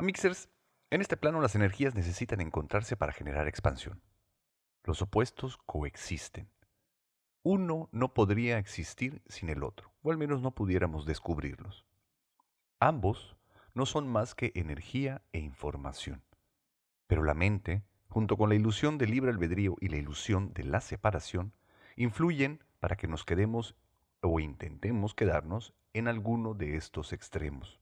Mixers, en este plano las energías necesitan encontrarse para generar expansión. Los opuestos coexisten. Uno no podría existir sin el otro, o al menos no pudiéramos descubrirlos. Ambos no son más que energía e información. Pero la mente, junto con la ilusión del libre albedrío y la ilusión de la separación, influyen para que nos quedemos o intentemos quedarnos en alguno de estos extremos.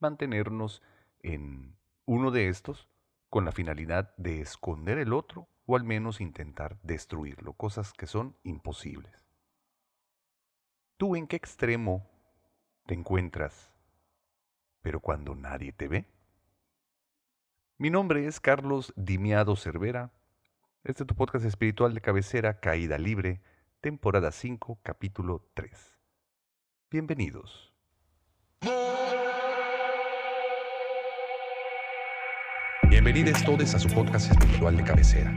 Mantenernos en uno de estos con la finalidad de esconder el otro o al menos intentar destruirlo, cosas que son imposibles. ¿Tú en qué extremo te encuentras, pero cuando nadie te ve? Mi nombre es Carlos Dimiado Cervera. Este es tu podcast espiritual de cabecera Caída Libre, temporada 5, capítulo 3. Bienvenidos. Bienvenidos todos a su podcast espiritual de cabecera,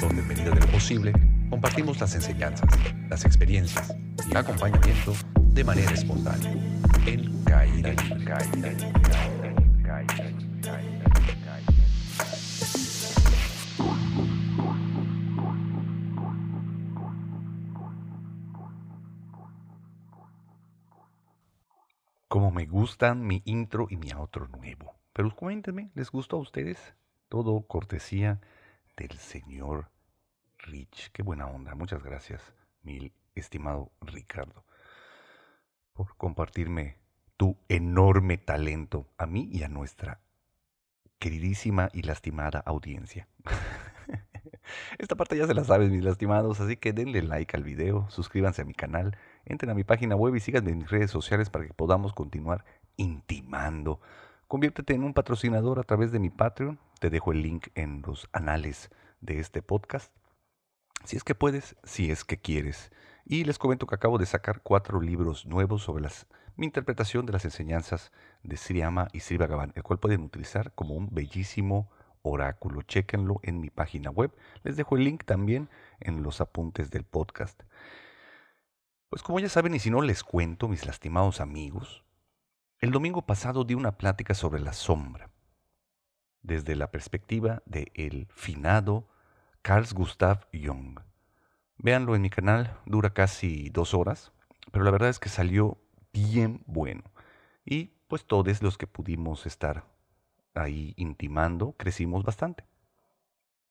donde en medida de lo posible compartimos las enseñanzas, las experiencias y el acompañamiento de manera espontánea en Caída Libre. Como me gustan mi intro y mi outro nuevo. Pero cuéntenme, ¿les gustó a ustedes? Todo cortesía del señor Rich. Qué buena onda. Muchas gracias, mi estimado Ricardo, por compartirme tu enorme talento a mí y a nuestra queridísima y lastimada audiencia. Esta parte ya se la sabes, mis lastimados, así que denle like al video, suscríbanse a mi canal, entren a mi página web y síganme en mis redes sociales para que podamos continuar intimando Conviértete en un patrocinador a través de mi Patreon. Te dejo el link en los anales de este podcast. Si es que puedes, si es que quieres. Y les comento que acabo de sacar cuatro libros nuevos sobre mi interpretación de las enseñanzas de Sriyama y Sri Bhagavan, el cual pueden utilizar como un bellísimo oráculo. Chéquenlo en mi página web. Les dejo el link también en los apuntes del podcast. Pues como ya saben, y si no les cuento, mis lastimados amigos, el domingo pasado di una plática sobre la sombra, desde la perspectiva de el finado Carl Gustav Jung. Véanlo en mi canal, dura casi dos horas, pero la verdad es que salió bien bueno. Y pues todos los que pudimos estar ahí intimando, crecimos bastante.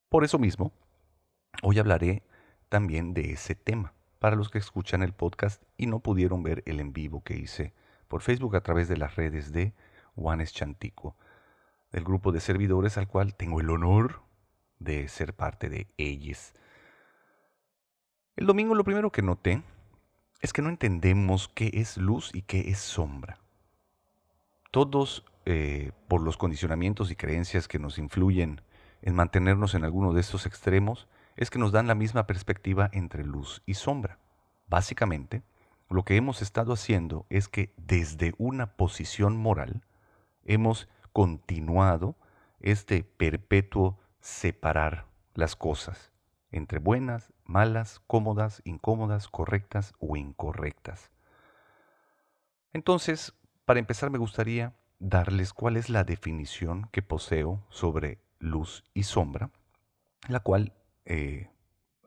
Por eso mismo, hoy hablaré también de ese tema, para los que escuchan el podcast y no pudieron ver el en vivo que hice por Facebook a través de las redes de Juanes Chantico, del grupo de servidores al cual tengo el honor de ser parte de ellos. El domingo lo primero que noté es que no entendemos qué es luz y qué es sombra. Todos, eh, por los condicionamientos y creencias que nos influyen en mantenernos en alguno de estos extremos, es que nos dan la misma perspectiva entre luz y sombra. Básicamente, lo que hemos estado haciendo es que desde una posición moral hemos continuado este perpetuo separar las cosas entre buenas, malas, cómodas, incómodas, correctas o incorrectas. Entonces, para empezar me gustaría darles cuál es la definición que poseo sobre luz y sombra, la cual eh,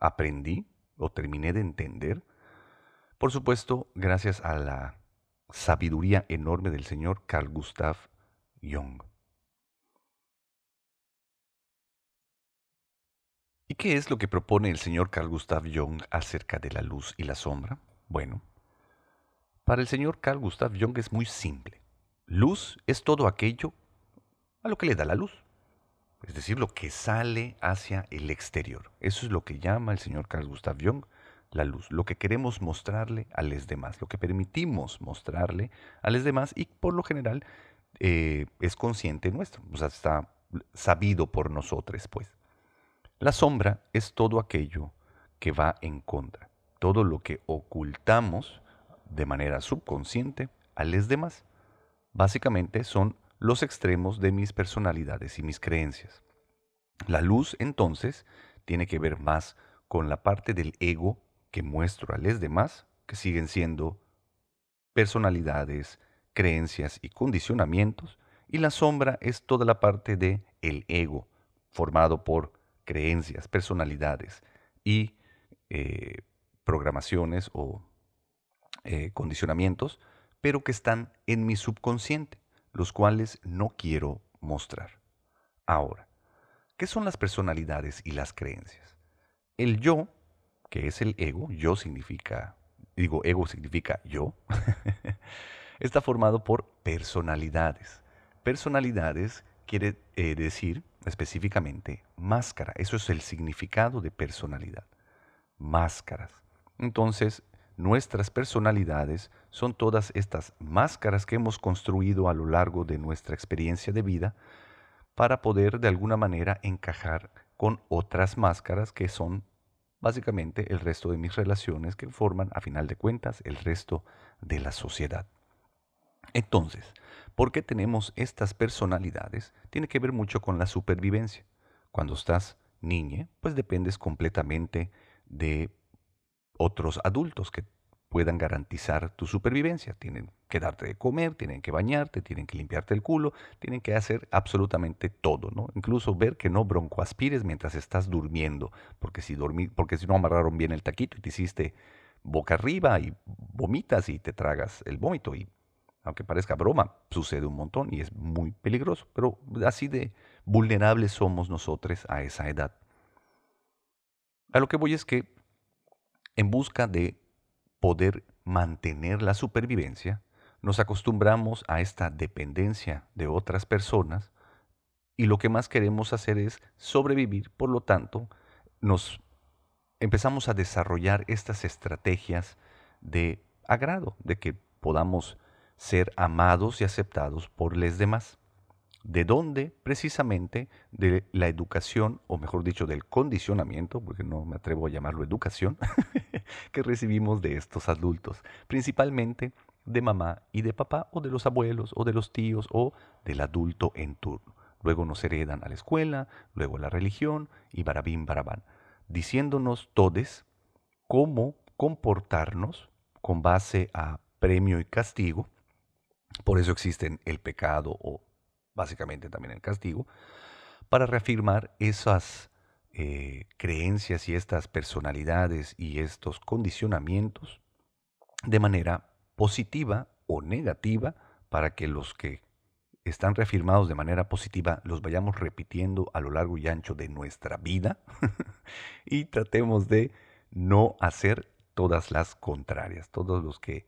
aprendí o terminé de entender por supuesto, gracias a la sabiduría enorme del señor Carl Gustav Jung. ¿Y qué es lo que propone el señor Carl Gustav Jung acerca de la luz y la sombra? Bueno, para el señor Carl Gustav Jung es muy simple. Luz es todo aquello a lo que le da la luz, es decir, lo que sale hacia el exterior. Eso es lo que llama el señor Carl Gustav Jung la luz, lo que queremos mostrarle a los demás, lo que permitimos mostrarle a los demás y por lo general eh, es consciente nuestro, o sea, está sabido por nosotros, pues. La sombra es todo aquello que va en contra, todo lo que ocultamos de manera subconsciente a los demás. Básicamente son los extremos de mis personalidades y mis creencias. La luz, entonces, tiene que ver más con la parte del ego que muestro a los demás, que siguen siendo personalidades, creencias y condicionamientos, Y la sombra es toda la parte de el ego, formado por creencias, personalidades y eh, programaciones o eh, condicionamientos, pero que están en mi subconsciente, los cuales no quiero mostrar. Ahora, ¿qué son las personalidades y las creencias? El yo, que es el ego, yo significa, digo, ego significa yo, está formado por personalidades. Personalidades quiere eh, decir específicamente máscara. Eso es el significado de personalidad. Máscaras. Entonces, nuestras personalidades son todas estas máscaras que hemos construido a lo largo de nuestra experiencia de vida para poder de alguna manera encajar con otras máscaras que son básicamente el resto de mis relaciones que forman a final de cuentas el resto de la sociedad. Entonces, ¿por qué tenemos estas personalidades? Tiene que ver mucho con la supervivencia. Cuando estás niña, pues dependes completamente de otros adultos que puedan garantizar tu supervivencia. Tienen que darte de comer, tienen que bañarte, tienen que limpiarte el culo, tienen que hacer absolutamente todo, ¿no? Incluso ver que no broncoaspires mientras estás durmiendo, porque si, porque si no amarraron bien el taquito y te hiciste boca arriba y vomitas y te tragas el vómito y aunque parezca broma, sucede un montón y es muy peligroso, pero así de vulnerables somos nosotros a esa edad. A lo que voy es que en busca de poder mantener la supervivencia, nos acostumbramos a esta dependencia de otras personas y lo que más queremos hacer es sobrevivir, por lo tanto, nos empezamos a desarrollar estas estrategias de agrado, de que podamos ser amados y aceptados por los demás. ¿De dónde? Precisamente de la educación, o mejor dicho, del condicionamiento, porque no me atrevo a llamarlo educación, que recibimos de estos adultos, principalmente de mamá y de papá, o de los abuelos, o de los tíos, o del adulto en turno. Luego nos heredan a la escuela, luego a la religión, y barabín barabán, diciéndonos todes cómo comportarnos con base a premio y castigo, por eso existen el pecado o básicamente también el castigo, para reafirmar esas eh, creencias y estas personalidades y estos condicionamientos de manera positiva o negativa para que los que están reafirmados de manera positiva los vayamos repitiendo a lo largo y ancho de nuestra vida y tratemos de no hacer todas las contrarias, todos los que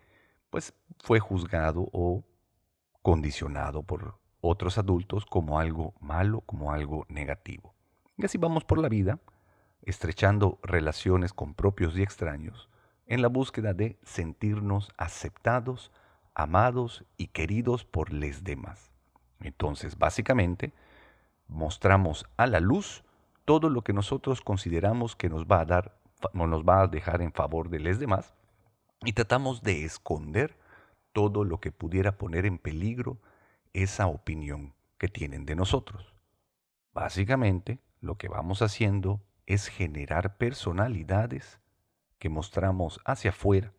pues fue juzgado o condicionado por otros adultos como algo malo, como algo negativo. Y así vamos por la vida, estrechando relaciones con propios y extraños, en la búsqueda de sentirnos aceptados, amados y queridos por los demás. Entonces, básicamente, mostramos a la luz todo lo que nosotros consideramos que nos va a dar, nos va a dejar en favor de los demás, y tratamos de esconder todo lo que pudiera poner en peligro esa opinión que tienen de nosotros. Básicamente, lo que vamos haciendo es generar personalidades que mostramos hacia afuera,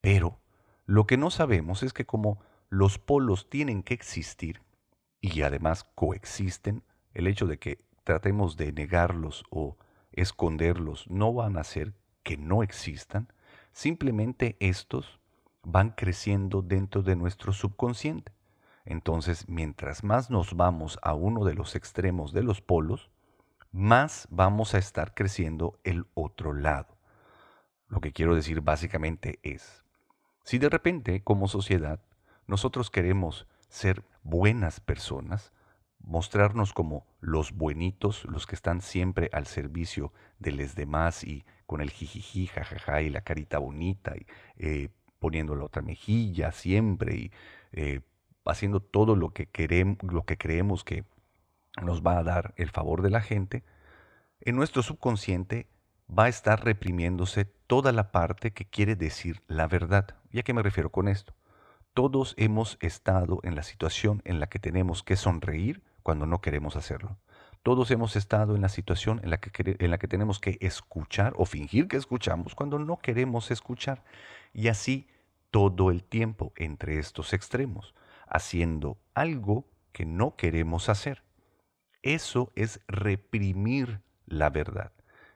pero lo que no sabemos es que como los polos tienen que existir y además coexisten, el hecho de que tratemos de negarlos o esconderlos no van a hacer que no existan, simplemente estos van creciendo dentro de nuestro subconsciente. Entonces, mientras más nos vamos a uno de los extremos de los polos, más vamos a estar creciendo el otro lado. Lo que quiero decir básicamente es, si de repente como sociedad nosotros queremos ser buenas personas, mostrarnos como los buenitos, los que están siempre al servicio de los demás y con el jijiji, jajaja y la carita bonita y eh, poniendo la otra mejilla siempre y eh, haciendo todo lo que, queremos, lo que creemos que nos va a dar el favor de la gente, en nuestro subconsciente va a estar reprimiéndose toda la parte que quiere decir la verdad. ¿Y a qué me refiero con esto? Todos hemos estado en la situación en la que tenemos que sonreír cuando no queremos hacerlo. Todos hemos estado en la situación en la que, en la que tenemos que escuchar o fingir que escuchamos cuando no queremos escuchar. Y así todo el tiempo entre estos extremos haciendo algo que no queremos hacer. Eso es reprimir la verdad.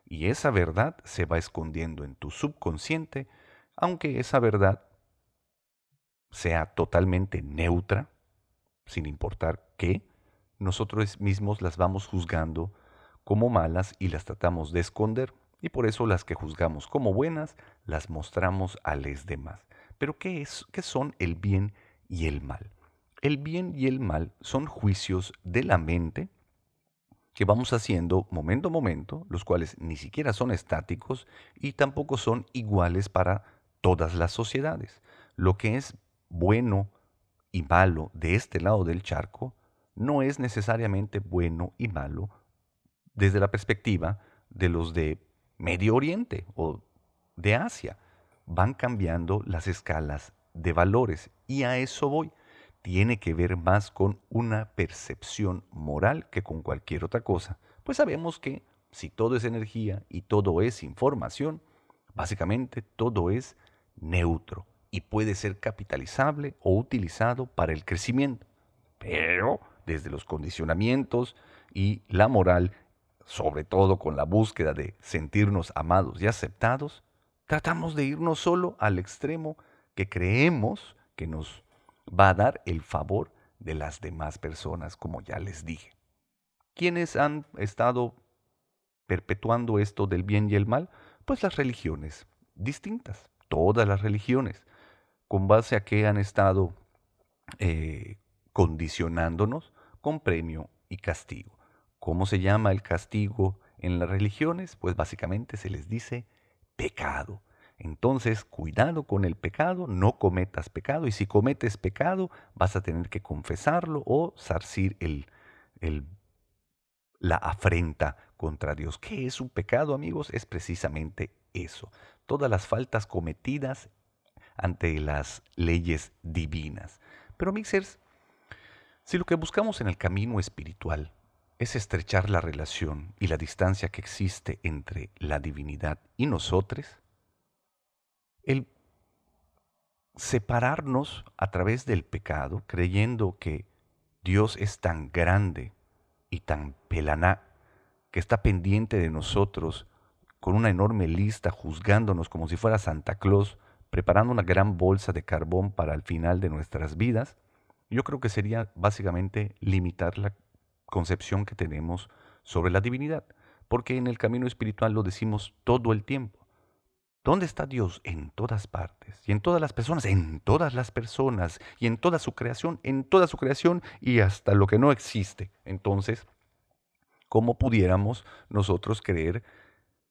Y esa verdad se va escondiendo en tu subconsciente, aunque esa verdad sea totalmente neutra, sin importar qué, nosotros mismos las vamos juzgando como malas y las tratamos de esconder. Y por eso las que juzgamos como buenas las mostramos a los demás. Pero ¿qué, es, ¿qué son el bien y el mal? El bien y el mal son juicios de la mente que vamos haciendo momento a momento, los cuales ni siquiera son estáticos y tampoco son iguales para todas las sociedades. Lo que es bueno y malo de este lado del charco no es necesariamente bueno y malo desde la perspectiva de los de Medio Oriente o de Asia. Van cambiando las escalas de valores y a eso voy tiene que ver más con una percepción moral que con cualquier otra cosa. Pues sabemos que si todo es energía y todo es información, básicamente todo es neutro y puede ser capitalizable o utilizado para el crecimiento. Pero desde los condicionamientos y la moral, sobre todo con la búsqueda de sentirnos amados y aceptados, tratamos de irnos solo al extremo que creemos que nos va a dar el favor de las demás personas, como ya les dije. ¿Quiénes han estado perpetuando esto del bien y el mal? Pues las religiones distintas, todas las religiones, con base a que han estado eh, condicionándonos con premio y castigo. ¿Cómo se llama el castigo en las religiones? Pues básicamente se les dice pecado. Entonces, cuidado con el pecado, no cometas pecado, y si cometes pecado, vas a tener que confesarlo o zarcir la afrenta contra Dios. ¿Qué es un pecado, amigos? Es precisamente eso. Todas las faltas cometidas ante las leyes divinas. Pero, mixers, si lo que buscamos en el camino espiritual es estrechar la relación y la distancia que existe entre la divinidad y nosotros, el separarnos a través del pecado, creyendo que Dios es tan grande y tan pelaná, que está pendiente de nosotros con una enorme lista, juzgándonos como si fuera Santa Claus, preparando una gran bolsa de carbón para el final de nuestras vidas, yo creo que sería básicamente limitar la concepción que tenemos sobre la divinidad, porque en el camino espiritual lo decimos todo el tiempo. ¿Dónde está Dios? En todas partes. Y en todas las personas, en todas las personas. Y en toda su creación, en toda su creación y hasta lo que no existe. Entonces, ¿cómo pudiéramos nosotros creer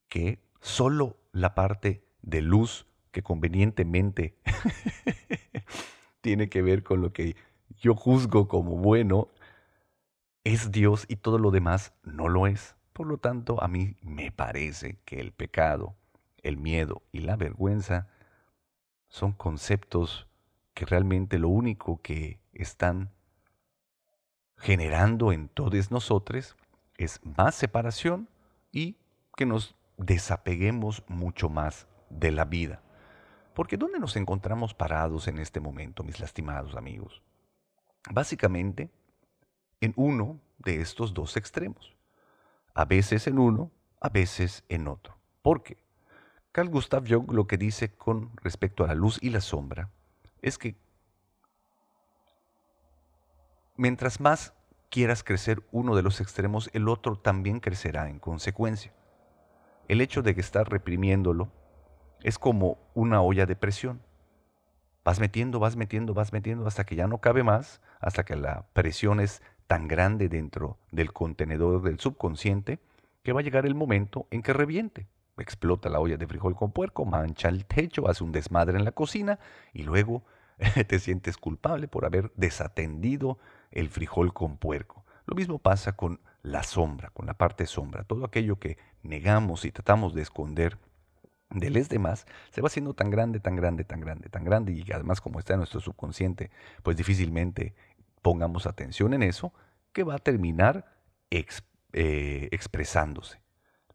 que solo la parte de luz que convenientemente tiene que ver con lo que yo juzgo como bueno es Dios y todo lo demás no lo es? Por lo tanto, a mí me parece que el pecado el miedo y la vergüenza son conceptos que realmente lo único que están generando en todos nosotros es más separación y que nos desapeguemos mucho más de la vida. Porque ¿dónde nos encontramos parados en este momento, mis lastimados amigos? Básicamente, en uno de estos dos extremos. A veces en uno, a veces en otro. ¿Por qué? Carl Gustav Jung lo que dice con respecto a la luz y la sombra es que mientras más quieras crecer uno de los extremos, el otro también crecerá en consecuencia. El hecho de que estás reprimiéndolo es como una olla de presión. Vas metiendo, vas metiendo, vas metiendo hasta que ya no cabe más, hasta que la presión es tan grande dentro del contenedor del subconsciente que va a llegar el momento en que reviente explota la olla de frijol con puerco, mancha el techo, hace un desmadre en la cocina y luego te sientes culpable por haber desatendido el frijol con puerco. Lo mismo pasa con la sombra, con la parte sombra. Todo aquello que negamos y tratamos de esconder de los demás se va haciendo tan grande, tan grande, tan grande, tan grande y además como está en nuestro subconsciente, pues difícilmente pongamos atención en eso, que va a terminar eh, expresándose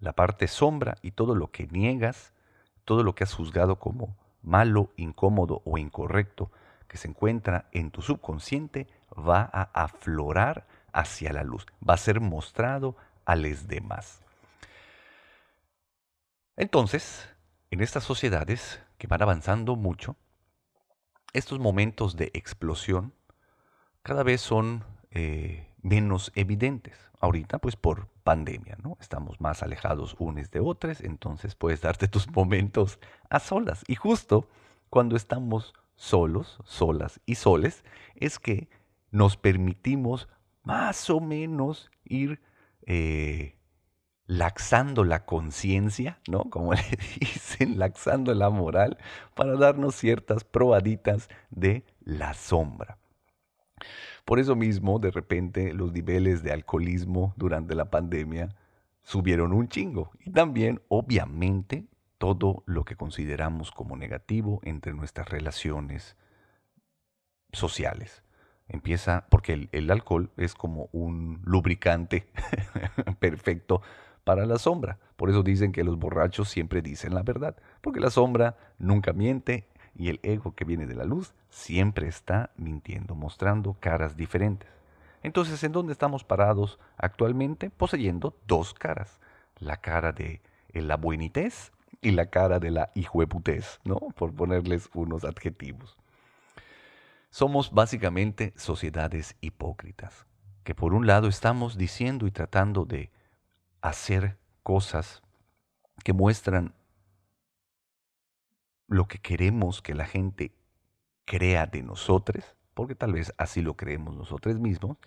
la parte sombra y todo lo que niegas, todo lo que has juzgado como malo, incómodo o incorrecto que se encuentra en tu subconsciente, va a aflorar hacia la luz, va a ser mostrado a los demás. Entonces, en estas sociedades que van avanzando mucho, estos momentos de explosión cada vez son eh, menos evidentes. Ahorita, pues por pandemia, ¿no? Estamos más alejados unos de otros, entonces puedes darte tus momentos a solas. Y justo cuando estamos solos, solas y soles, es que nos permitimos más o menos ir eh, laxando la conciencia, ¿no? Como le dicen, laxando la moral, para darnos ciertas probaditas de la sombra. Por eso mismo, de repente, los niveles de alcoholismo durante la pandemia subieron un chingo. Y también, obviamente, todo lo que consideramos como negativo entre nuestras relaciones sociales. Empieza, porque el, alcohol es como un lubricante perfecto para la sombra. Por eso dicen que los borrachos siempre dicen la verdad, porque la sombra nunca miente y el ego que viene de la luz siempre está mintiendo, mostrando caras diferentes. Entonces, ¿en dónde estamos parados actualmente? Poseyendo dos caras. La cara de la buenitez y la cara de la hijueputez, ¿no? Por ponerles unos adjetivos. Somos básicamente sociedades hipócritas, que por un lado estamos diciendo y tratando de hacer cosas que muestran lo que queremos que la gente crea de nosotros, porque tal vez así lo creemos nosotros mismos,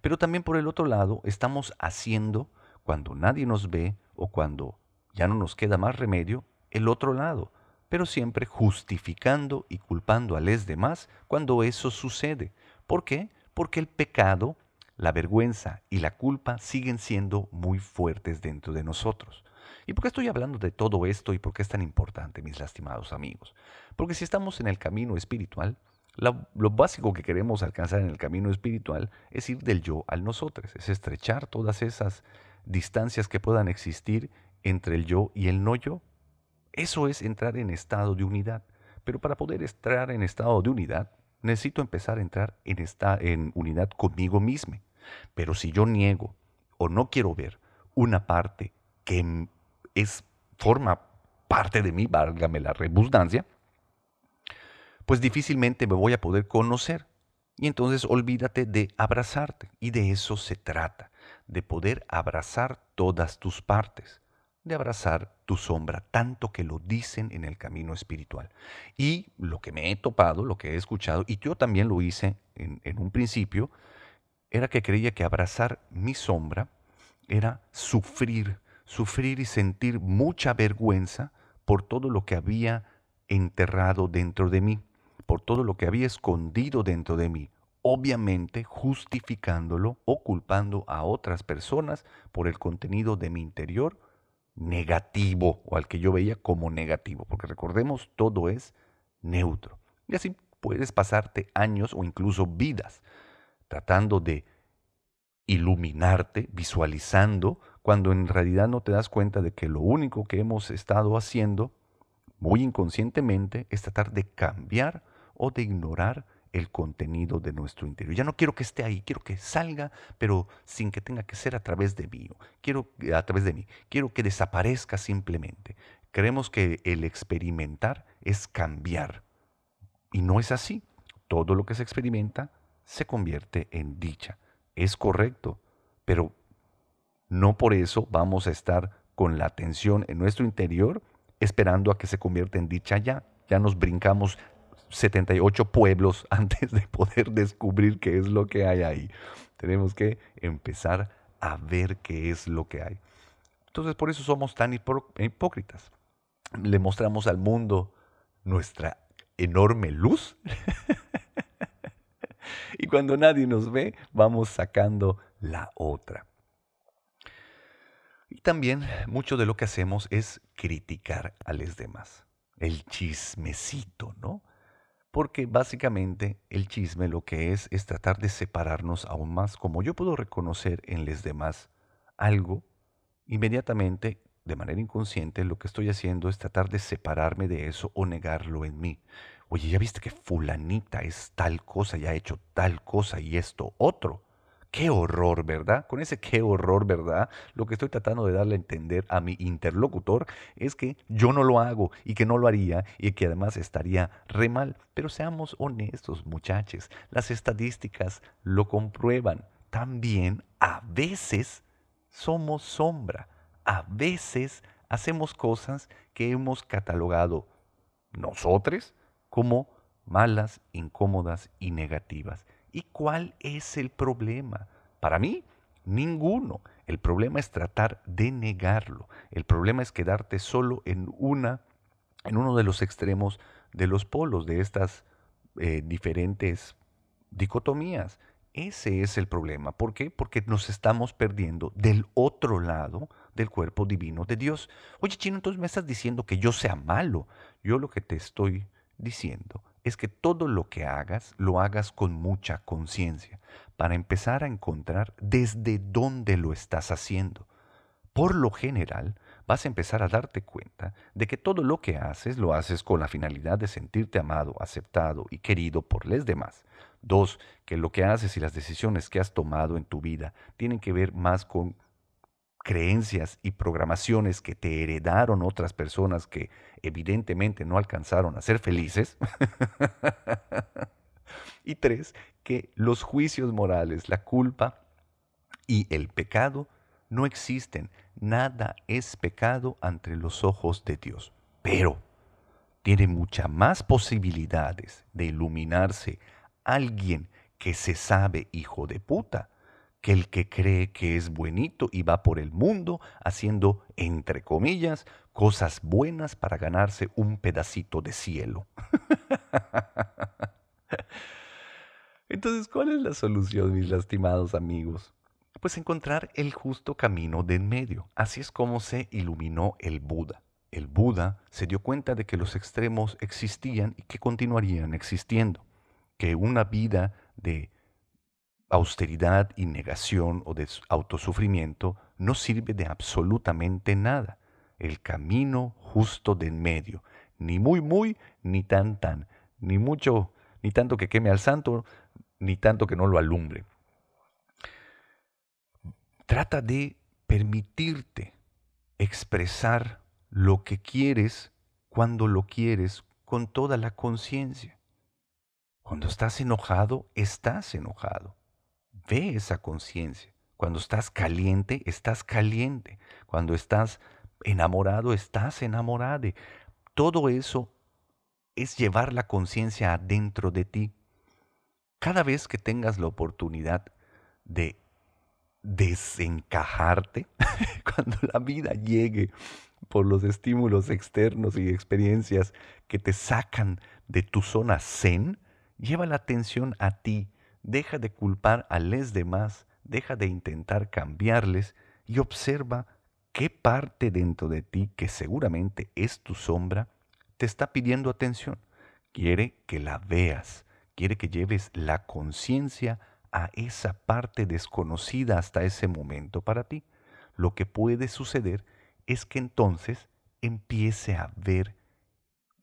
pero también por el otro lado estamos haciendo cuando nadie nos ve o cuando ya no nos queda más remedio, el otro lado, pero siempre justificando y culpando a los demás cuando eso sucede. ¿Por qué? Porque el pecado, la vergüenza y la culpa siguen siendo muy fuertes dentro de nosotros. ¿Y por qué estoy hablando de todo esto y por qué es tan importante, mis lastimados amigos? Porque si estamos en el camino espiritual, lo, básico que queremos alcanzar en el camino espiritual es ir del yo al nosotros, es estrechar todas esas distancias que puedan existir entre el yo y el no yo. Eso es entrar en estado de unidad. Pero para poder entrar en estado de unidad, necesito empezar a entrar en, esta, en unidad conmigo mismo. Pero si yo niego o no quiero ver una parte que es, forma parte de mí, válgame la redundancia, pues difícilmente me voy a poder conocer. Y entonces olvídate de abrazarte. Y de eso se trata, de poder abrazar todas tus partes, de abrazar tu sombra, tanto que lo dicen en el camino espiritual. Y lo que me he topado, lo que he escuchado, y yo también lo hice en, en un principio, era que creía que abrazar mi sombra era sufrir sufrir y sentir mucha vergüenza por todo lo que había enterrado dentro de mí, por todo lo que había escondido dentro de mí, obviamente justificándolo o culpando a otras personas por el contenido de mi interior negativo o al que yo veía como negativo, porque recordemos, todo es neutro. Y así puedes pasarte años o incluso vidas tratando de iluminarte, visualizando cuando en realidad no te das cuenta de que lo único que hemos estado haciendo, muy inconscientemente, es tratar de cambiar o de ignorar el contenido de nuestro interior. Ya no quiero que esté ahí, quiero que salga, pero sin que tenga que ser a través de mí. Quiero a través de mí. Quiero que desaparezca simplemente. Creemos que el experimentar es cambiar y no es así. Todo lo que se experimenta se convierte en dicha. Es correcto, pero no por eso vamos a estar con la atención en nuestro interior esperando a que se convierta en dicha ya. Ya nos brincamos 78 pueblos antes de poder descubrir qué es lo que hay ahí. Tenemos que empezar a ver qué es lo que hay. Entonces por eso somos tan hipócritas. Le mostramos al mundo nuestra enorme luz. y cuando nadie nos ve, vamos sacando la otra. Y también mucho de lo que hacemos es criticar a los demás. El chismecito, ¿no? Porque básicamente el chisme lo que es es tratar de separarnos aún más. Como yo puedo reconocer en los demás algo, inmediatamente, de manera inconsciente, lo que estoy haciendo es tratar de separarme de eso o negarlo en mí. Oye, ¿ya viste que fulanita es tal cosa y ha hecho tal cosa y esto otro? Qué horror, ¿verdad? Con ese qué horror, ¿verdad? Lo que estoy tratando de darle a entender a mi interlocutor es que yo no lo hago y que no lo haría y que además estaría re mal. Pero seamos honestos, muchachos. Las estadísticas lo comprueban. También a veces somos sombra. A veces hacemos cosas que hemos catalogado nosotros como malas, incómodas y negativas. ¿Y cuál es el problema? Para mí, ninguno. El problema es tratar de negarlo. El problema es quedarte solo en una, en uno de los extremos de los polos de estas eh, diferentes dicotomías. Ese es el problema. ¿Por qué? Porque nos estamos perdiendo del otro lado del cuerpo divino de Dios. Oye, chino, entonces me estás diciendo que yo sea malo. Yo lo que te estoy diciendo es que todo lo que hagas lo hagas con mucha conciencia, para empezar a encontrar desde dónde lo estás haciendo. Por lo general, vas a empezar a darte cuenta de que todo lo que haces lo haces con la finalidad de sentirte amado, aceptado y querido por los demás. Dos, que lo que haces y las decisiones que has tomado en tu vida tienen que ver más con creencias y programaciones que te heredaron otras personas que evidentemente no alcanzaron a ser felices. y tres, que los juicios morales, la culpa y el pecado no existen. Nada es pecado ante los ojos de Dios. Pero tiene muchas más posibilidades de iluminarse alguien que se sabe hijo de puta que el que cree que es buenito y va por el mundo haciendo, entre comillas, cosas buenas para ganarse un pedacito de cielo. Entonces, ¿cuál es la solución, mis lastimados amigos? Pues encontrar el justo camino de en medio. Así es como se iluminó el Buda. El Buda se dio cuenta de que los extremos existían y que continuarían existiendo, que una vida de austeridad y negación o de autosufrimiento no sirve de absolutamente nada. El camino justo de en medio, ni muy muy, ni tan tan, ni mucho, ni tanto que queme al santo, ni tanto que no lo alumbre. Trata de permitirte expresar lo que quieres cuando lo quieres con toda la conciencia. Cuando estás enojado, estás enojado. Ve esa conciencia. Cuando estás caliente, estás caliente. Cuando estás enamorado, estás enamorado. Todo eso es llevar la conciencia adentro de ti. Cada vez que tengas la oportunidad de desencajarte, cuando la vida llegue por los estímulos externos y experiencias que te sacan de tu zona zen, lleva la atención a ti deja de culpar a los demás, deja de intentar cambiarles y observa qué parte dentro de ti, que seguramente es tu sombra, te está pidiendo atención. Quiere que la veas, quiere que lleves la conciencia a esa parte desconocida hasta ese momento para ti. Lo que puede suceder es que entonces empiece a ver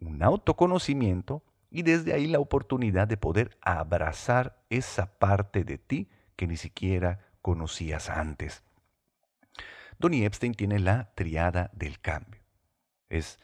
un autoconocimiento y desde ahí la oportunidad de poder abrazar esa parte de ti que ni siquiera conocías antes. Donny Epstein tiene la triada del cambio. Es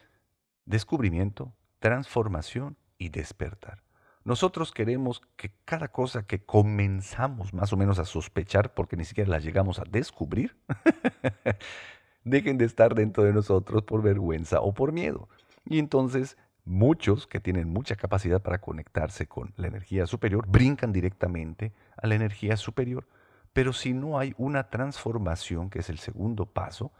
descubrimiento, transformación y despertar. Nosotros queremos que cada cosa que comenzamos más o menos a sospechar, porque ni siquiera la llegamos a descubrir, dejen de estar dentro de nosotros por vergüenza o por miedo. Y entonces Muchos que tienen mucha capacidad para conectarse con la energía superior brincan directamente a la energía superior. Pero si no hay una transformación, que es el segundo paso,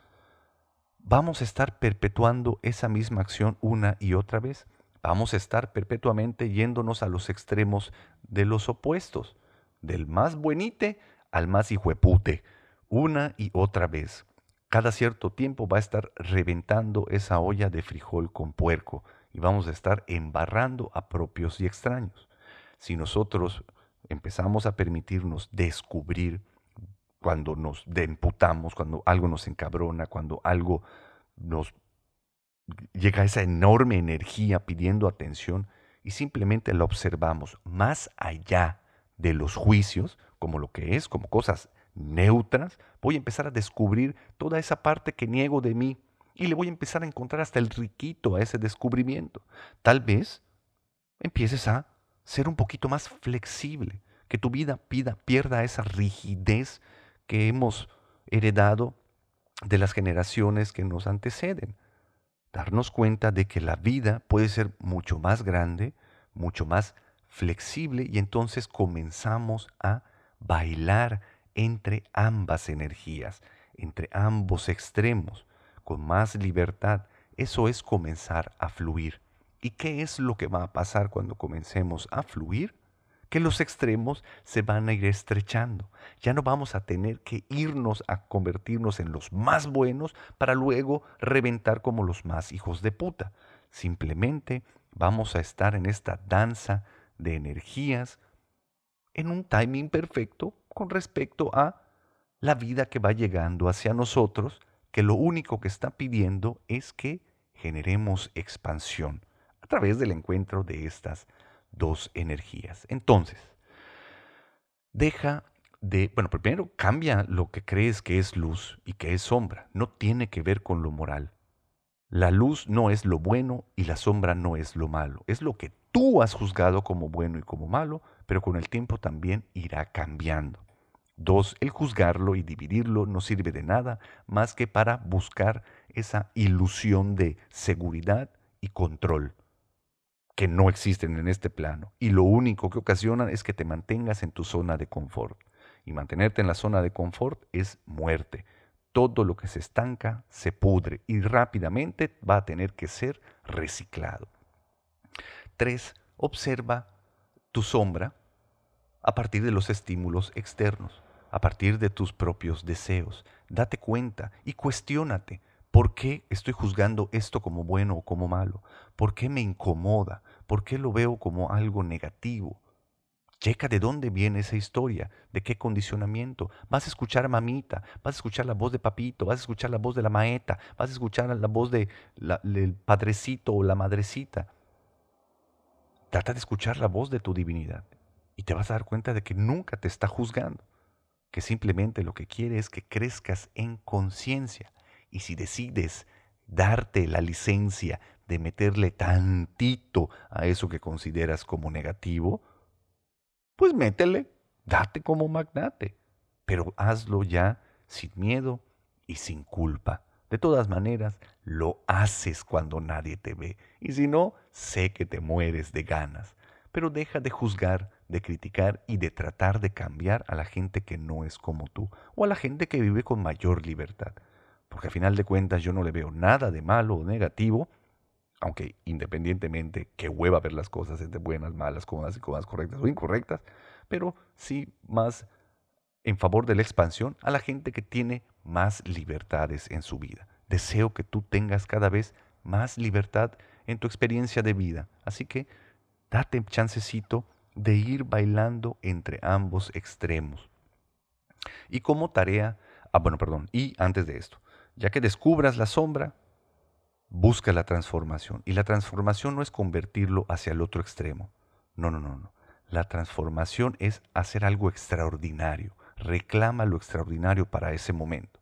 vamos a estar perpetuando esa misma acción una y otra vez. Vamos a estar perpetuamente yéndonos a los extremos de los opuestos, del más buenite al más hijuepute, una y otra vez. Cada cierto tiempo va a estar reventando esa olla de frijol con puerco y vamos a estar embarrando a propios y extraños. Si nosotros empezamos a permitirnos descubrir cuando nos demputamos, cuando algo nos encabrona, cuando algo nos llega esa enorme energía pidiendo atención y simplemente la observamos más allá de los juicios, como lo que es, como cosas neutras, voy a empezar a descubrir toda esa parte que niego de mí y le voy a empezar a encontrar hasta el riquito a ese descubrimiento. Tal vez empieces a ser un poquito más flexible, que tu vida pida, pierda esa rigidez que hemos heredado de las generaciones que nos anteceden. Darnos cuenta de que la vida puede ser mucho más grande, mucho más flexible y entonces comenzamos a bailar entre ambas energías, entre ambos extremos, con más libertad. Eso es comenzar a fluir. ¿Y qué es lo que va a pasar cuando comencemos a fluir? Que los extremos se van a ir estrechando. Ya no vamos a tener que irnos a convertirnos en los más buenos para luego reventar como los más hijos de puta. Simplemente vamos a estar en esta danza de energías en un timing perfecto con respecto a la vida que va llegando hacia nosotros, que lo único que está pidiendo es que generemos expansión a través del encuentro de estas dos energías. Entonces, deja de, bueno, primero cambia lo que crees que es luz y que es sombra. No tiene que ver con lo moral. La luz no es lo bueno y la sombra no es lo malo. Es lo que tú has juzgado como bueno y como malo, pero con el tiempo también irá cambiando. Dos, el juzgarlo y dividirlo no sirve de nada más que para buscar esa ilusión de seguridad y control que no existen en este plano y lo único que ocasionan es que te mantengas en tu zona de confort. Y mantenerte en la zona de confort es muerte todo lo que se estanca se pudre y rápidamente va a tener que ser reciclado. Tres, observa tu sombra a partir de los estímulos externos, a partir de tus propios deseos. Date cuenta y cuestiónate. ¿Por qué estoy juzgando esto como bueno o como malo? ¿Por qué me incomoda? ¿Por qué lo veo como algo negativo? Checa de dónde viene esa historia, de qué condicionamiento. Vas a escuchar a mamita, vas a escuchar la voz de papito, vas a escuchar la voz de la maeta, vas a escuchar la voz del padrecito o la madrecita. Trata de escuchar la voz de tu divinidad y te vas a dar cuenta de que nunca te está juzgando, que simplemente lo que quiere es que crezcas en conciencia. Y si decides darte la licencia de meterle tantito a eso que consideras como negativo, pues métele, date como magnate, pero hazlo ya sin miedo y sin culpa. De todas maneras, lo haces cuando nadie te ve, y si no, sé que te mueres de ganas. Pero deja de juzgar, de criticar y de tratar de cambiar a la gente que no es como tú, o a la gente que vive con mayor libertad. Porque a final de cuentas yo no le veo nada de malo o negativo aunque independientemente que hueva ver las cosas entre buenas, malas, cómodas y cómodas, correctas o incorrectas, pero sí más en favor de la expansión a la gente que tiene más libertades en su vida. Deseo que tú tengas cada vez más libertad en tu experiencia de vida. Así que date chancecito de ir bailando entre ambos extremos. Y como tarea, ah, bueno, perdón, y antes de esto, ya que descubras la sombra, busca la transformación. Y la transformación no es convertirlo hacia el otro extremo. No, no, no, no. La transformación es hacer algo extraordinario. Reclama lo extraordinario para ese momento.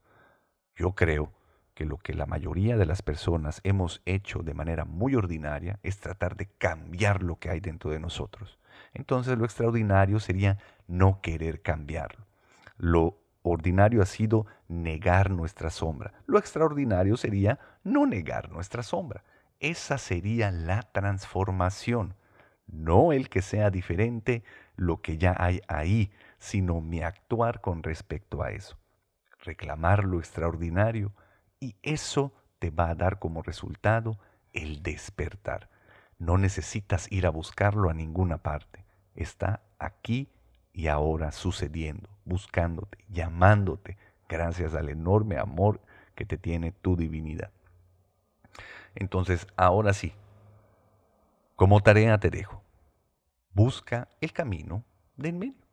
Yo creo que lo que la mayoría de las personas hemos hecho de manera muy ordinaria es tratar de cambiar lo que hay dentro de nosotros. Entonces lo extraordinario sería no querer cambiarlo. Lo ordinario ha sido negar nuestra sombra. Lo extraordinario sería no negar nuestra sombra. Esa sería la transformación. No el que sea diferente lo que ya hay ahí, sino mi actuar con respecto a eso. Reclamar lo extraordinario y eso te va a dar como resultado el despertar. No necesitas ir a buscarlo a ninguna parte. Está aquí y ahora sucediendo, buscándote, llamándote, gracias al enorme amor que te tiene tu divinidad. Entonces, ahora sí, como tarea te dejo, busca el camino del medio.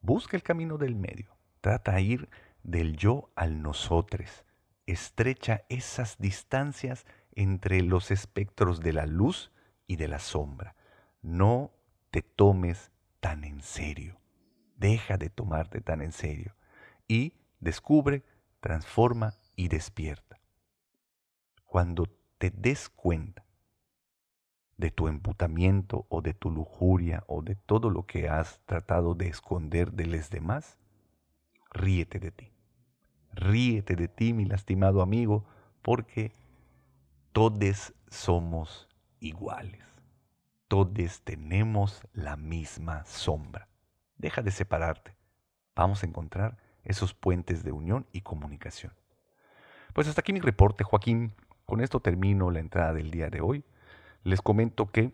Busca el camino del medio. Trata de ir del yo al nosotros. Estrecha esas distancias entre los espectros de la luz y de la sombra. no te tomes tan en serio. Deja de tomarte tan en serio. Y descubre, transforma y despierta. Cuando te des cuenta de tu emputamiento o de tu lujuria o de todo lo que has tratado de esconder de los demás, ríete de ti. Ríete de ti, mi lastimado amigo, porque todos somos iguales. Todos tenemos la misma sombra. Deja de separarte. Vamos a encontrar esos puentes de unión y comunicación. Pues hasta aquí mi reporte, Joaquín. Con esto termino la entrada del día de hoy. Les comento que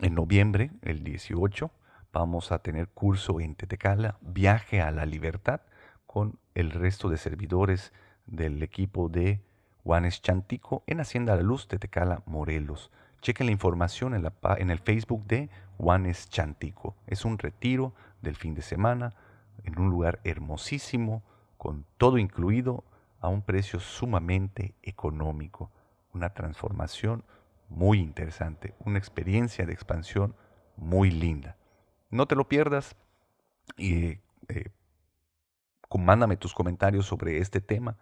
en noviembre, el 18, vamos a tener curso en Tetecala, Viaje a la Libertad, con el resto de servidores del equipo de Juanes Chantico en Hacienda La Luz, Tetecala, Morelos. Chequen la información en, el Facebook de Juanes Chantico. Es un retiro del fin de semana en un lugar hermosísimo, con todo incluido, a un precio sumamente económico. Una transformación muy interesante, una experiencia de expansión muy linda. No te lo pierdas y eh, mándame tus comentarios sobre este tema.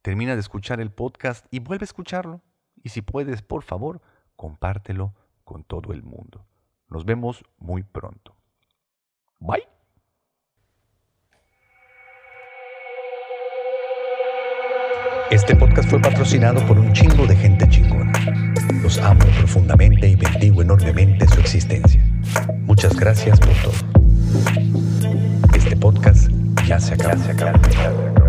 Termina de escuchar el podcast y vuelve a escucharlo. Y si puedes, por favor, compártelo con todo el mundo. Nos vemos muy pronto. Bye. Este podcast fue patrocinado por un chingo de gente chingona. Los amo profundamente y bendigo enormemente su existencia. Muchas gracias por todo. Este podcast ya se acabó.